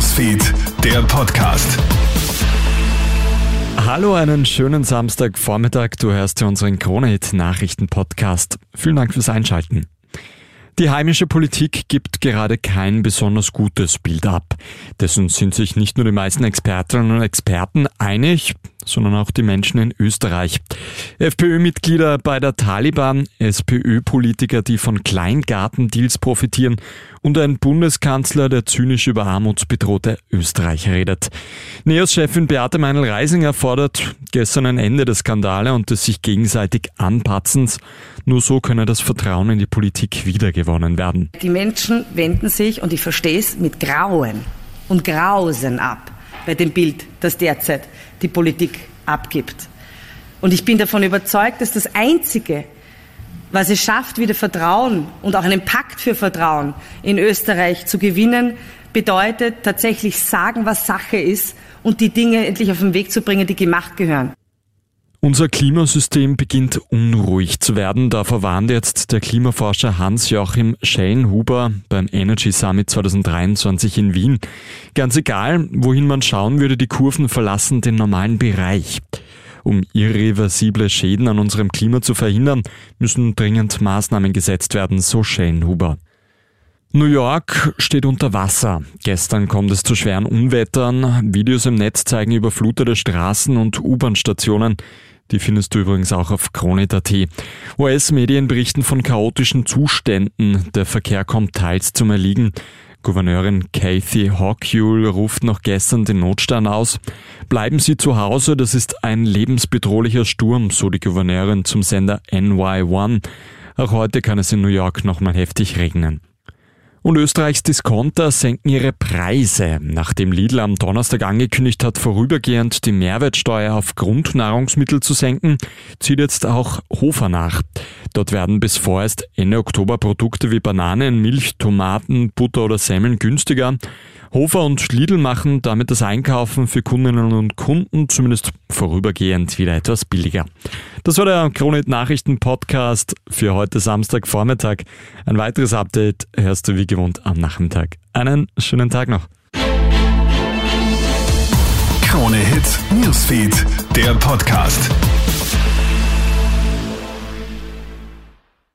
Newsfeed, der Podcast. Hallo, einen schönen Samstagvormittag. Du hörst ja unseren Kronehit-Nachrichten-Podcast. Vielen Dank fürs Einschalten. Die heimische Politik gibt gerade kein besonders gutes Bild ab. Dessen sind sich nicht nur die meisten Expertinnen und Experten einig, sondern auch die Menschen in Österreich. FPÖ-Mitglieder bei der Taliban, SPÖ-Politiker, die von Kleingartendeals profitieren und ein Bundeskanzler, der zynisch über armutsbedrohte Österreich redet. NEOS-Chefin Beate Meinl-Reisinger fordert gestern ein Ende der Skandale und des sich gegenseitig Anpatzens. Nur so könne das Vertrauen in die Politik wiedergewonnen werden. Die Menschen wenden sich, und ich verstehe es, mit Grauen und Grausen ab bei dem Bild, das derzeit die Politik abgibt. Und ich bin davon überzeugt, dass das Einzige, was es schafft, wieder Vertrauen und auch einen Pakt für Vertrauen in Österreich zu gewinnen, bedeutet tatsächlich sagen, was Sache ist und die Dinge endlich auf den Weg zu bringen, die gemacht gehören. Unser Klimasystem beginnt unruhig zu werden. Davor warnt jetzt der Klimaforscher Hans-Joachim Schellenhuber beim Energy Summit 2023 in Wien. Ganz egal, wohin man schauen würde, die Kurven verlassen den normalen Bereich. Um irreversible Schäden an unserem Klima zu verhindern, müssen dringend Maßnahmen gesetzt werden, so Schellenhuber. New York steht unter Wasser. Gestern kommt es zu schweren Unwettern. Videos im Netz zeigen überflutete Straßen und U-Bahn-Stationen. Die findest du übrigens auch auf Kronit.at. US-Medien berichten von chaotischen Zuständen. Der Verkehr kommt teils zum Erliegen. Gouverneurin Kathy Hochul ruft noch gestern den Notstand aus. Bleiben Sie zu Hause, das ist ein lebensbedrohlicher Sturm, so die Gouverneurin zum Sender NY1. Auch heute kann es in New York nochmal heftig regnen. Und Österreichs Discounter senken ihre Preise. Nachdem Lidl am Donnerstag angekündigt hat, vorübergehend die Mehrwertsteuer auf Grundnahrungsmittel zu senken, zieht jetzt auch Hofer nach. Dort werden bis vorerst Ende Oktober Produkte wie Bananen, Milch, Tomaten, Butter oder Semmeln günstiger. Hofer und Lidl machen damit das Einkaufen für Kundinnen und Kunden zumindest vorübergehend wieder etwas billiger. Das war der Kronit Nachrichten Podcast für heute Samstagvormittag. Ein weiteres Update hörst du wie gewohnt am Nachmittag. Einen schönen Tag noch. Krone Hits, Newsfeed, der Podcast.